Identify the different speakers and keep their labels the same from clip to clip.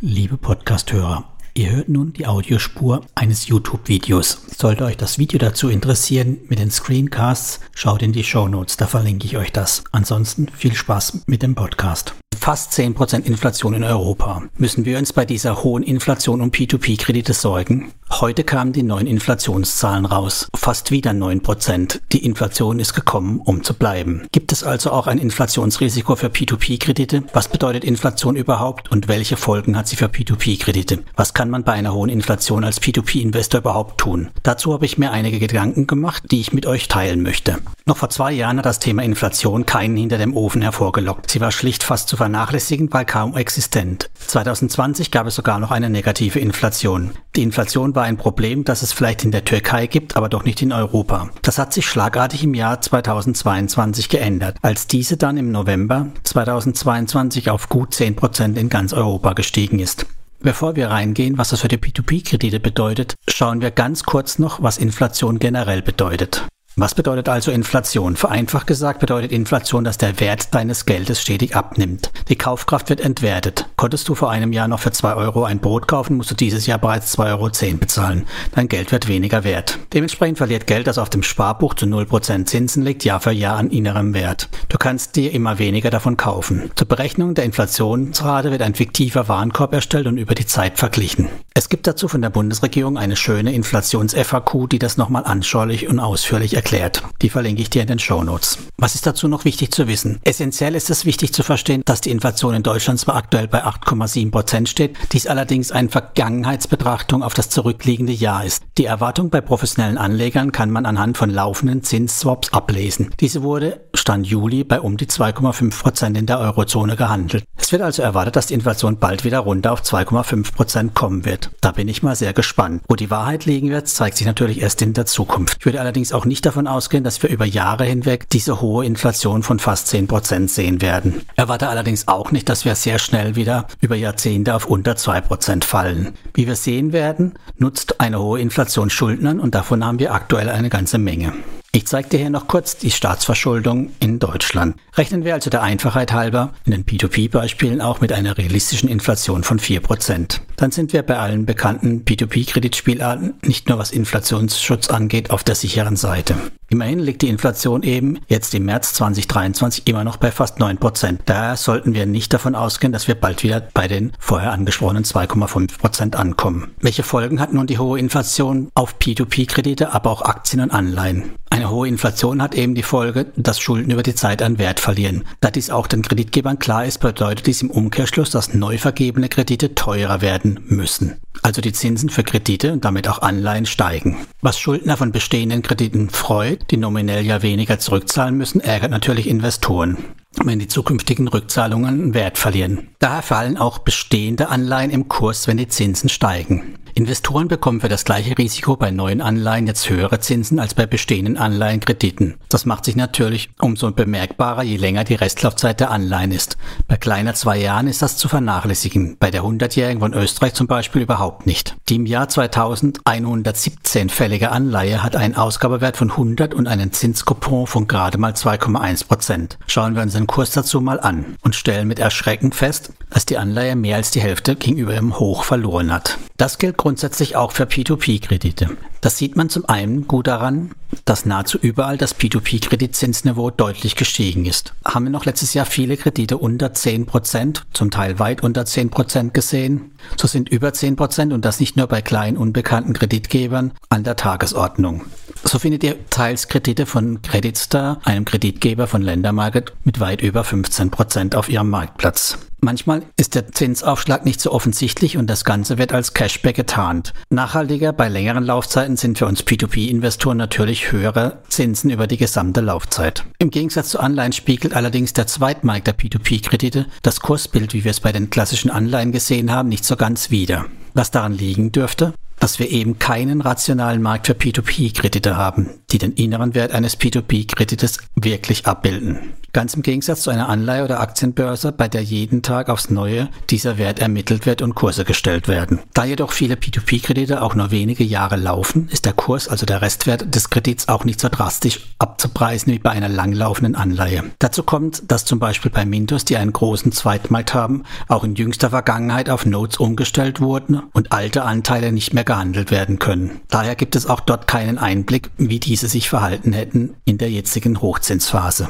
Speaker 1: Liebe Podcasthörer, ihr hört nun die Audiospur eines YouTube-Videos. Sollte euch das Video dazu interessieren mit den Screencasts, schaut in die Show Notes, da verlinke ich euch das. Ansonsten viel Spaß mit dem Podcast fast 10% Inflation in Europa. Müssen wir uns bei dieser hohen Inflation um P2P-Kredite sorgen? Heute kamen die neuen Inflationszahlen raus. Fast wieder 9%. Die Inflation ist gekommen, um zu bleiben. Gibt es also auch ein Inflationsrisiko für P2P-Kredite? Was bedeutet Inflation überhaupt und welche Folgen hat sie für P2P-Kredite? Was kann man bei einer hohen Inflation als P2P-Investor überhaupt tun? Dazu habe ich mir einige Gedanken gemacht, die ich mit euch teilen möchte. Noch vor zwei Jahren hat das Thema Inflation keinen hinter dem Ofen hervorgelockt. Sie war schlicht fast zu vernachlässigen, weil kaum existent. 2020 gab es sogar noch eine negative Inflation. Die Inflation war ein Problem, das es vielleicht in der Türkei gibt, aber doch nicht in Europa. Das hat sich schlagartig im Jahr 2022 geändert, als diese dann im November 2022 auf gut 10 Prozent in ganz Europa gestiegen ist. Bevor wir reingehen, was das für die P2P-Kredite bedeutet, schauen wir ganz kurz noch, was Inflation generell bedeutet. Was bedeutet also Inflation? Vereinfacht gesagt bedeutet Inflation, dass der Wert deines Geldes stetig abnimmt. Die Kaufkraft wird entwertet. Konntest du vor einem Jahr noch für 2 Euro ein Brot kaufen, musst du dieses Jahr bereits 2,10 Euro bezahlen. Dein Geld wird weniger wert. Dementsprechend verliert Geld, das auf dem Sparbuch zu 0% Zinsen liegt, Jahr für Jahr an innerem Wert. Du kannst dir immer weniger davon kaufen. Zur Berechnung der Inflationsrate wird ein fiktiver Warenkorb erstellt und über die Zeit verglichen. Es gibt dazu von der Bundesregierung eine schöne Inflations-FAQ, die das nochmal anschaulich und ausführlich erklärt erklärt. Die verlinke ich dir in den Show Notes. Was ist dazu noch wichtig zu wissen? Essentiell ist es wichtig zu verstehen, dass die Inflation in Deutschland zwar aktuell bei 8,7 Prozent steht, dies allerdings eine Vergangenheitsbetrachtung auf das zurückliegende Jahr ist. Die Erwartung bei professionellen Anlegern kann man anhand von laufenden Zinsswaps ablesen. Diese wurde Stand Juli bei um die 2,5 Prozent in der Eurozone gehandelt. Es wird also erwartet, dass die Inflation bald wieder runter auf 2,5 Prozent kommen wird. Da bin ich mal sehr gespannt. Wo die Wahrheit liegen wird, zeigt sich natürlich erst in der Zukunft. Ich würde allerdings auch nicht davon ausgehen, dass wir über Jahre hinweg diese hohe Inflation von fast 10 Prozent sehen werden. Erwarte allerdings auch nicht, dass wir sehr schnell wieder über Jahrzehnte auf unter 2 Prozent fallen. Wie wir sehen werden, nutzt eine hohe Inflation Schuldnern und davon haben wir aktuell eine ganze Menge. Ich zeige dir hier noch kurz die Staatsverschuldung in Deutschland. Rechnen wir also der Einfachheit halber in den P2P-Beispielen auch mit einer realistischen Inflation von 4%. Dann sind wir bei allen bekannten P2P-Kreditspielarten nicht nur was Inflationsschutz angeht auf der sicheren Seite. Immerhin liegt die Inflation eben jetzt im März 2023 immer noch bei fast 9%. Daher sollten wir nicht davon ausgehen, dass wir bald wieder bei den vorher angesprochenen 2,5% ankommen. Welche Folgen hat nun die hohe Inflation auf P2P-Kredite, aber auch Aktien und Anleihen? Eine hohe Inflation hat eben die Folge, dass Schulden über die Zeit an Wert verlieren. Da dies auch den Kreditgebern klar ist, bedeutet dies im Umkehrschluss, dass neu vergebene Kredite teurer werden müssen. Also die Zinsen für Kredite und damit auch Anleihen steigen. Was Schuldner von bestehenden Krediten freut, die nominell ja weniger zurückzahlen müssen, ärgert natürlich Investoren wenn die zukünftigen Rückzahlungen Wert verlieren. Daher fallen auch bestehende Anleihen im Kurs, wenn die Zinsen steigen. Investoren bekommen für das gleiche Risiko bei neuen Anleihen jetzt höhere Zinsen als bei bestehenden Anleihenkrediten. Das macht sich natürlich umso bemerkbarer, je länger die Restlaufzeit der Anleihen ist. Bei kleiner zwei Jahren ist das zu vernachlässigen, bei der 100-jährigen von Österreich zum Beispiel überhaupt nicht. Die im Jahr 2117 fällige Anleihe hat einen Ausgabewert von 100 und einen Zinskupon von gerade mal 2,1 Prozent. Schauen wir uns den Kurs dazu mal an und stellen mit Erschrecken fest, dass die Anleihe mehr als die Hälfte gegenüber dem Hoch verloren hat. Das gilt grundsätzlich auch für P2P-Kredite. Das sieht man zum einen gut daran, dass nahezu überall das P2P-Kreditzinsniveau deutlich gestiegen ist. Haben wir noch letztes Jahr viele Kredite unter 10%, zum Teil weit unter 10% gesehen, so sind über 10% und das nicht nur bei kleinen unbekannten Kreditgebern an der Tagesordnung. So findet ihr teils Kredite von Creditstar, einem Kreditgeber von Ländermarket, mit weit über 15% auf ihrem Marktplatz. Manchmal ist der Zinsaufschlag nicht so offensichtlich und das Ganze wird als Cashback getarnt. Nachhaltiger bei längeren Laufzeiten sind für uns P2P-Investoren natürlich höhere Zinsen über die gesamte Laufzeit. Im Gegensatz zu Anleihen spiegelt allerdings der Zweitmarkt der P2P-Kredite das Kursbild, wie wir es bei den klassischen Anleihen gesehen haben, nicht so ganz wider. Was daran liegen dürfte? Dass wir eben keinen rationalen Markt für P2P-Kredite haben, die den inneren Wert eines P2P-Kredites wirklich abbilden. Ganz im Gegensatz zu einer Anleihe oder Aktienbörse, bei der jeden Tag aufs Neue dieser Wert ermittelt wird und Kurse gestellt werden. Da jedoch viele P2P-Kredite auch nur wenige Jahre laufen, ist der Kurs, also der Restwert des Kredits, auch nicht so drastisch abzupreisen wie bei einer langlaufenden Anleihe. Dazu kommt, dass zum Beispiel bei Mintos, die einen großen Zweitmarkt haben, auch in jüngster Vergangenheit auf Notes umgestellt wurden und alte Anteile nicht mehr gehandelt werden können. Daher gibt es auch dort keinen Einblick, wie diese sich verhalten hätten in der jetzigen Hochzinsphase.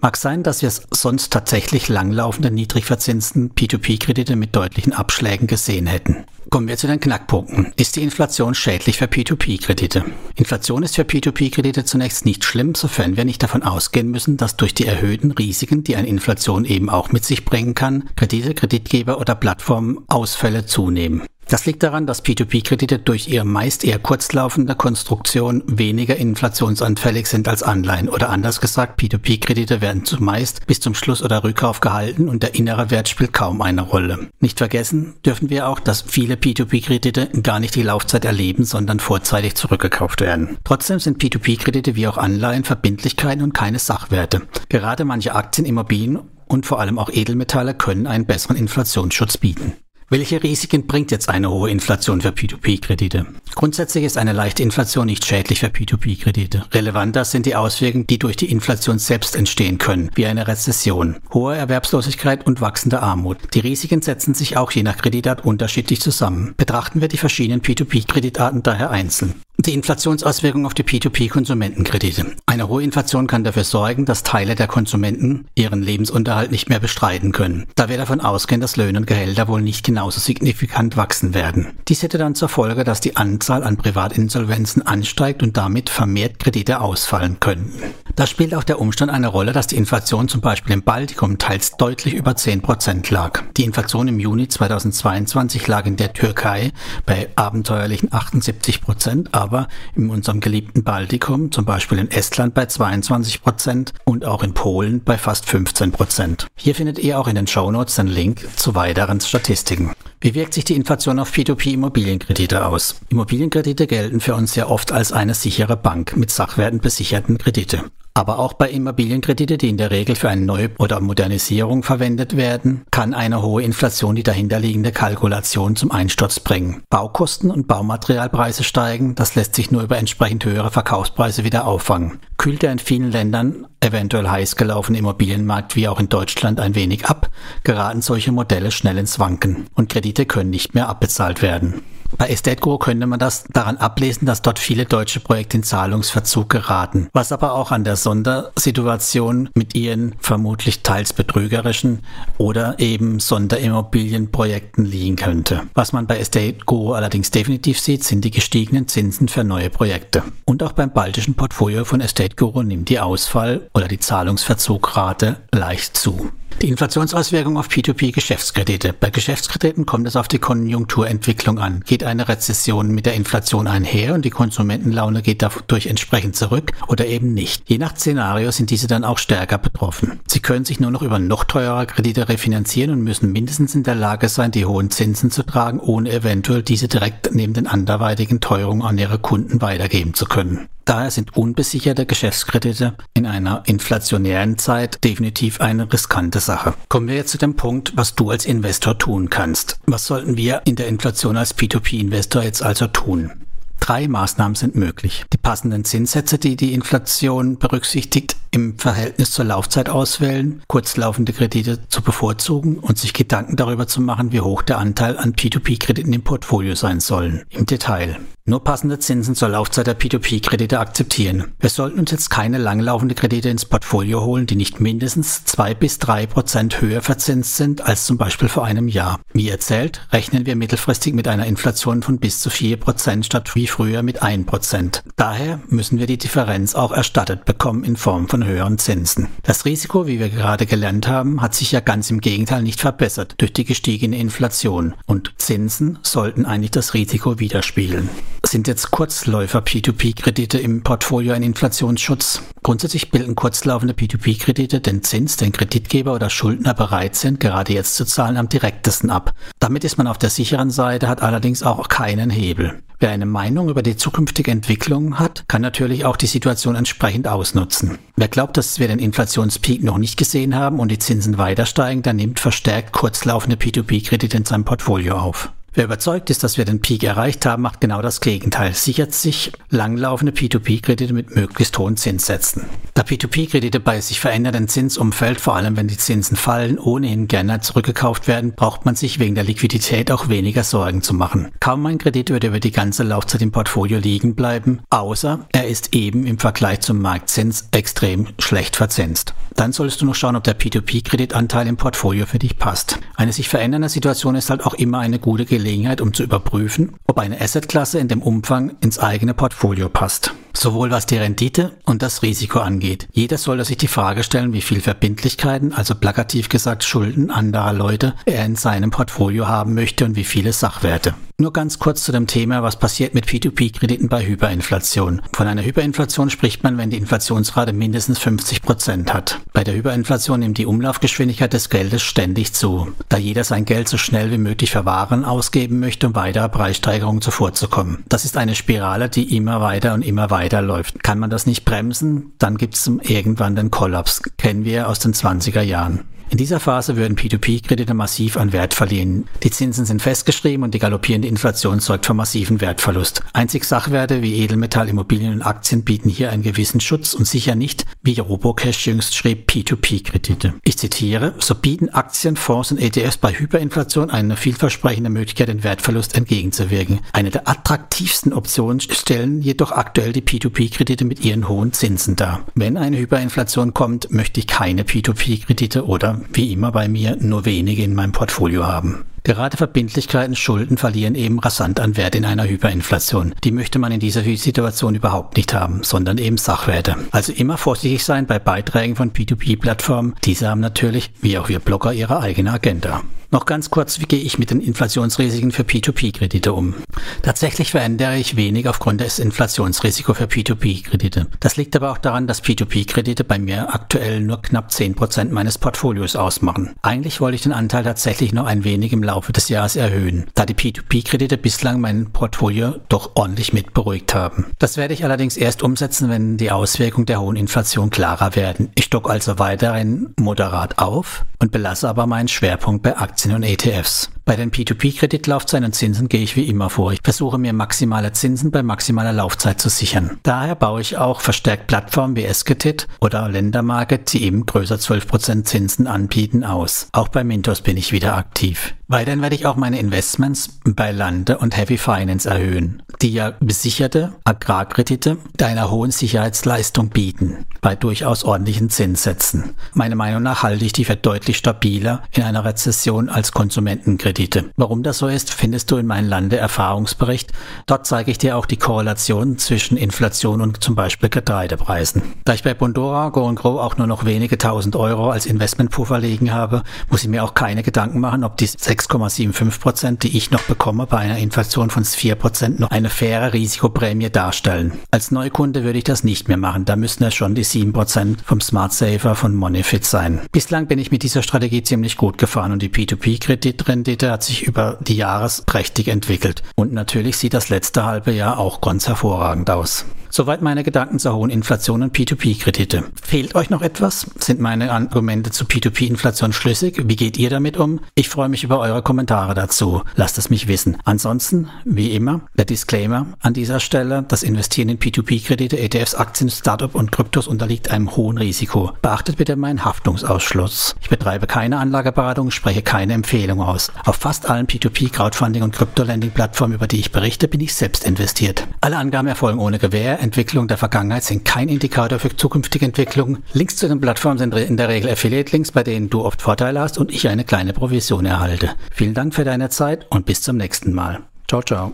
Speaker 1: Mag sein, dass wir sonst tatsächlich langlaufende, niedrig verzinsten P2P-Kredite mit deutlichen Abschlägen gesehen hätten. Kommen wir zu den Knackpunkten. Ist die Inflation schädlich für P2P-Kredite? Inflation ist für P2P-Kredite zunächst nicht schlimm, sofern wir nicht davon ausgehen müssen, dass durch die erhöhten Risiken, die eine Inflation eben auch mit sich bringen kann, Kredite, Kreditgeber oder Plattformen Ausfälle zunehmen. Das liegt daran, dass P2P-Kredite durch ihre meist eher kurzlaufende Konstruktion weniger inflationsanfällig sind als Anleihen. Oder anders gesagt, P2P-Kredite werden zumeist bis zum Schluss oder Rückkauf gehalten und der innere Wert spielt kaum eine Rolle. Nicht vergessen dürfen wir auch, dass viele P2P-Kredite gar nicht die Laufzeit erleben, sondern vorzeitig zurückgekauft werden. Trotzdem sind P2P-Kredite wie auch Anleihen Verbindlichkeiten und keine Sachwerte. Gerade manche Aktien, Immobilien und vor allem auch Edelmetalle können einen besseren Inflationsschutz bieten. Welche Risiken bringt jetzt eine hohe Inflation für P2P-Kredite? Grundsätzlich ist eine leichte Inflation nicht schädlich für P2P-Kredite. Relevanter sind die Auswirkungen, die durch die Inflation selbst entstehen können, wie eine Rezession, hohe Erwerbslosigkeit und wachsende Armut. Die Risiken setzen sich auch je nach Kreditart unterschiedlich zusammen. Betrachten wir die verschiedenen P2P-Kreditarten daher einzeln. Die Inflationsauswirkungen auf die P2P-Konsumentenkredite. Eine hohe Inflation kann dafür sorgen, dass Teile der Konsumenten ihren Lebensunterhalt nicht mehr bestreiten können, da wir davon ausgehen, dass Löhne und Gehälter wohl nicht genauso signifikant wachsen werden. Dies hätte dann zur Folge, dass die Anzahl an Privatinsolvenzen ansteigt und damit vermehrt Kredite ausfallen könnten. Da spielt auch der Umstand eine Rolle, dass die Inflation zum Beispiel im Baltikum teils deutlich über 10% lag. Die Inflation im Juni 2022 lag in der Türkei bei abenteuerlichen 78%, aber in unserem geliebten Baltikum, zum Beispiel in Estland bei 22 Prozent und auch in Polen bei fast 15 Prozent. Hier findet ihr auch in den Shownotes den Link zu weiteren Statistiken. Wie wirkt sich die Inflation auf P2P-Immobilienkredite aus? Immobilienkredite gelten für uns sehr oft als eine sichere Bank mit Sachwerten besicherten Kredite. Aber auch bei Immobilienkredite, die in der Regel für eine Neu- oder Modernisierung verwendet werden, kann eine hohe Inflation die dahinterliegende Kalkulation zum Einsturz bringen. Baukosten und Baumaterialpreise steigen, das lässt sich nur über entsprechend höhere Verkaufspreise wieder auffangen. Kühlt der in vielen Ländern eventuell heiß gelaufene Immobilienmarkt wie auch in Deutschland ein wenig ab, geraten solche Modelle schnell ins Wanken und Kredite können nicht mehr abbezahlt werden. Bei Guru könnte man das daran ablesen, dass dort viele deutsche Projekte in Zahlungsverzug geraten, was aber auch an der Sondersituation mit ihren vermutlich teils betrügerischen oder eben Sonderimmobilienprojekten liegen könnte. Was man bei Guru allerdings definitiv sieht, sind die gestiegenen Zinsen für neue Projekte. Und auch beim baltischen Portfolio von Estate Guru nimmt die Ausfall- oder die Zahlungsverzugrate leicht zu. Die Inflationsauswirkung auf P2P-Geschäftskredite. Bei Geschäftskrediten kommt es auf die Konjunkturentwicklung an. Geht eine Rezession mit der Inflation einher und die Konsumentenlaune geht dadurch entsprechend zurück oder eben nicht. Je nach Szenario sind diese dann auch stärker betroffen. Sie können sich nur noch über noch teurere Kredite refinanzieren und müssen mindestens in der Lage sein, die hohen Zinsen zu tragen, ohne eventuell diese direkt neben den anderweitigen Teuerungen an ihre Kunden weitergeben zu können. Daher sind unbesicherte Geschäftskredite in einer inflationären Zeit definitiv eine riskante Sache. Kommen wir jetzt zu dem Punkt, was du als Investor tun kannst. Was sollten wir in der Inflation als P2P-Investor jetzt also tun? Drei Maßnahmen sind möglich. Die passenden Zinssätze, die die Inflation berücksichtigt, im Verhältnis zur Laufzeit auswählen, kurzlaufende Kredite zu bevorzugen und sich Gedanken darüber zu machen, wie hoch der Anteil an P2P-Krediten im Portfolio sein sollen. Im Detail. Nur passende Zinsen zur Laufzeit der P2P-Kredite akzeptieren. Wir sollten uns jetzt keine langlaufende Kredite ins Portfolio holen, die nicht mindestens zwei bis drei Prozent höher verzinst sind als zum Beispiel vor einem Jahr. Wie erzählt, rechnen wir mittelfristig mit einer Inflation von bis zu vier Prozent statt wie früher mit ein Prozent. Daher müssen wir die Differenz auch erstattet bekommen in Form von höheren Zinsen. Das Risiko, wie wir gerade gelernt haben, hat sich ja ganz im Gegenteil nicht verbessert durch die gestiegene Inflation und Zinsen sollten eigentlich das Risiko widerspiegeln. Sind jetzt Kurzläufer P2P-Kredite im Portfolio ein Inflationsschutz? Grundsätzlich bilden kurzlaufende P2P-Kredite den Zins, den Kreditgeber oder Schuldner bereit sind, gerade jetzt zu zahlen, am direktesten ab. Damit ist man auf der sicheren Seite, hat allerdings auch keinen Hebel. Wer eine Meinung über die zukünftige Entwicklung hat, kann natürlich auch die Situation entsprechend ausnutzen. Wer glaubt, dass wir den Inflationspeak noch nicht gesehen haben und die Zinsen weiter steigen, der nimmt verstärkt kurzlaufende P2P-Kredite in seinem Portfolio auf. Wer überzeugt ist, dass wir den Peak erreicht haben, macht genau das Gegenteil, sichert sich langlaufende P2P-Kredite mit möglichst hohen Zinssätzen. Da P2P-Kredite bei sich verändernden Zinsumfeld, vor allem wenn die Zinsen fallen, ohnehin gerne zurückgekauft werden, braucht man sich wegen der Liquidität auch weniger Sorgen zu machen. Kaum ein Kredit würde über die ganze Laufzeit im Portfolio liegen bleiben, außer er ist eben im Vergleich zum Marktzins extrem schlecht verzinst. Dann solltest du noch schauen, ob der P2P-Kreditanteil im Portfolio für dich passt. Eine sich verändernde Situation ist halt auch immer eine gute Gelegenheit, Gelegenheit, um zu überprüfen, ob eine Assetklasse in dem Umfang ins eigene Portfolio passt. Sowohl was die Rendite und das Risiko angeht. Jeder sollte sich die Frage stellen, wie viel Verbindlichkeiten, also plakativ gesagt Schulden anderer Leute, er in seinem Portfolio haben möchte und wie viele Sachwerte. Nur ganz kurz zu dem Thema, was passiert mit P2P-Krediten bei Hyperinflation. Von einer Hyperinflation spricht man, wenn die Inflationsrate mindestens 50 Prozent hat. Bei der Hyperinflation nimmt die Umlaufgeschwindigkeit des Geldes ständig zu, da jeder sein Geld so schnell wie möglich für Waren ausgeben möchte, um weiterer Preissteigerungen zuvorzukommen. Das ist eine Spirale, die immer weiter und immer weiter läuft. Kann man das nicht bremsen, dann gibt es irgendwann den Kollaps. Kennen wir aus den 20er Jahren. In dieser Phase würden P2P-Kredite massiv an Wert verlieren. Die Zinsen sind festgeschrieben und die galoppierende Inflation sorgt für massiven Wertverlust. Einzig Sachwerte wie Edelmetall, Immobilien und Aktien bieten hier einen gewissen Schutz und sicher nicht, wie Robocash jüngst schrieb, P2P-Kredite. Ich zitiere, so bieten Aktien, Fonds und ETFs bei Hyperinflation eine vielversprechende Möglichkeit, den Wertverlust entgegenzuwirken. Eine der attraktivsten Optionen stellen jedoch aktuell die P2P-Kredite mit ihren hohen Zinsen dar. Wenn eine Hyperinflation kommt, möchte ich keine P2P-Kredite oder wie immer bei mir, nur wenige in meinem Portfolio haben. Gerade Verbindlichkeiten, Schulden verlieren eben rasant an Wert in einer Hyperinflation. Die möchte man in dieser Situation überhaupt nicht haben, sondern eben Sachwerte. Also immer vorsichtig sein bei Beiträgen von P2P-Plattformen. Diese haben natürlich, wie auch wir Blogger, ihre eigene Agenda. Noch ganz kurz, wie gehe ich mit den Inflationsrisiken für P2P-Kredite um? Tatsächlich verändere ich wenig aufgrund des Inflationsrisikos für P2P-Kredite. Das liegt aber auch daran, dass P2P-Kredite bei mir aktuell nur knapp 10% meines Portfolios ausmachen. Eigentlich wollte ich den Anteil tatsächlich noch ein wenig im Laufe des Jahres erhöhen, da die P2P-Kredite bislang mein Portfolio doch ordentlich mit beruhigt haben. Das werde ich allerdings erst umsetzen, wenn die Auswirkungen der hohen Inflation klarer werden. Ich stock also weiterhin moderat auf und belasse aber meinen Schwerpunkt bei Aktien und ETFs. Bei den P2P-Kreditlaufzeiten und Zinsen gehe ich wie immer vor. Ich versuche mir maximale Zinsen bei maximaler Laufzeit zu sichern. Daher baue ich auch verstärkt Plattformen wie Esketit oder Ländermarket, die eben größer 12% Zinsen anbieten, aus. Auch bei Mintos bin ich wieder aktiv. Weiterhin werde ich auch meine Investments bei Lande und Heavy Finance erhöhen, die ja besicherte Agrarkredite mit einer hohen Sicherheitsleistung bieten, bei durchaus ordentlichen Zinssätzen. Meiner Meinung nach halte ich die für deutlich stabiler in einer Rezession als Konsumentenkredite. Warum das so ist, findest du in meinem Lande-Erfahrungsbericht. Dort zeige ich dir auch die Korrelation zwischen Inflation und zum Beispiel Getreidepreisen. Da ich bei Bondora Go Grow auch nur noch wenige tausend Euro als Investmentpuffer liegen habe, muss ich mir auch keine Gedanken machen, ob die 6,75 Prozent, die ich noch bekomme bei einer Inflation von 4 Prozent, noch eine faire Risikoprämie darstellen. Als Neukunde würde ich das nicht mehr machen. Da müssten es schon die 7 Prozent vom Smart Saver von Moneyfit sein. Bislang bin ich mit dieser Strategie ziemlich gut gefahren und die P2P-Kreditrendite hat sich über die Jahres prächtig entwickelt. Und natürlich sieht das letzte halbe Jahr auch ganz hervorragend aus. Soweit meine Gedanken zur hohen Inflation und P2P-Kredite. Fehlt euch noch etwas? Sind meine Argumente zu P2P-Inflation schlüssig? Wie geht ihr damit um? Ich freue mich über eure Kommentare dazu. Lasst es mich wissen. Ansonsten, wie immer, der Disclaimer an dieser Stelle. Das Investieren in P2P-Kredite, ETFs, Aktien, Startup und Kryptos unterliegt einem hohen Risiko. Beachtet bitte meinen Haftungsausschluss. Ich betreibe keine Anlageberatung, spreche keine Empfehlung aus. Auf fast allen P2P, Crowdfunding und Krypto-Landing-Plattformen, über die ich berichte, bin ich selbst investiert. Alle Angaben erfolgen ohne Gewähr. Entwicklungen der Vergangenheit sind kein Indikator für zukünftige Entwicklungen. Links zu den Plattformen sind in der Regel Affiliate-Links, bei denen du oft Vorteile hast und ich eine kleine Provision erhalte. Vielen Dank für deine Zeit und bis zum nächsten Mal. Ciao, ciao.